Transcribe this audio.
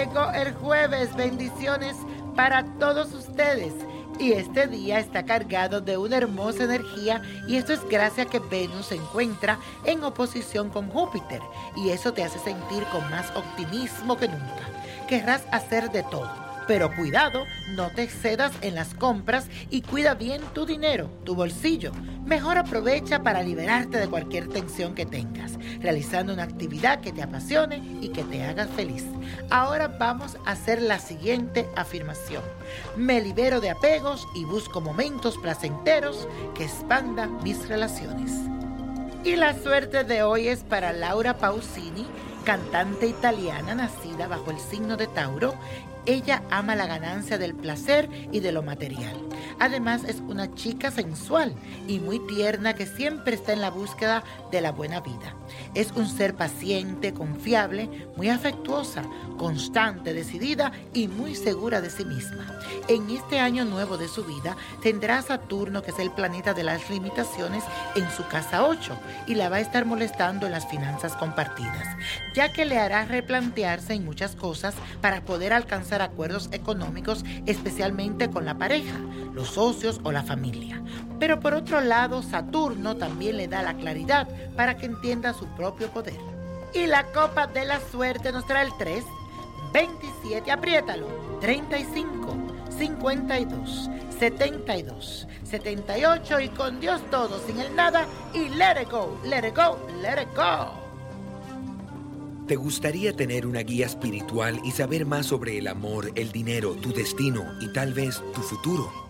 Llegó el jueves. Bendiciones para todos ustedes. Y este día está cargado de una hermosa energía y esto es gracias a que Venus se encuentra en oposición con Júpiter y eso te hace sentir con más optimismo que nunca. Querrás hacer de todo, pero cuidado, no te excedas en las compras y cuida bien tu dinero, tu bolsillo. Mejor aprovecha para liberarte de cualquier tensión que tengas, realizando una actividad que te apasione y que te haga feliz. Ahora vamos a hacer la siguiente afirmación. Me libero de apegos y busco momentos placenteros que expandan mis relaciones. Y la suerte de hoy es para Laura Pausini, cantante italiana nacida bajo el signo de Tauro. Ella ama la ganancia del placer y de lo material. Además es una chica sensual y muy tierna que siempre está en la búsqueda de la buena vida. Es un ser paciente, confiable, muy afectuosa, constante, decidida y muy segura de sí misma. En este año nuevo de su vida tendrá Saturno, que es el planeta de las limitaciones, en su casa 8 y la va a estar molestando en las finanzas compartidas, ya que le hará replantearse en muchas cosas para poder alcanzar acuerdos económicos, especialmente con la pareja, los socios o la familia. Pero por otro lado, Saturno también le da la claridad para que entienda su propio poder. Y la copa de la suerte nos trae el 3, 27, apriétalo, 35, 52, 72, 78 y con Dios todo, sin el nada y let it go, let it go, let it go. ¿Te gustaría tener una guía espiritual y saber más sobre el amor, el dinero, tu destino y tal vez tu futuro?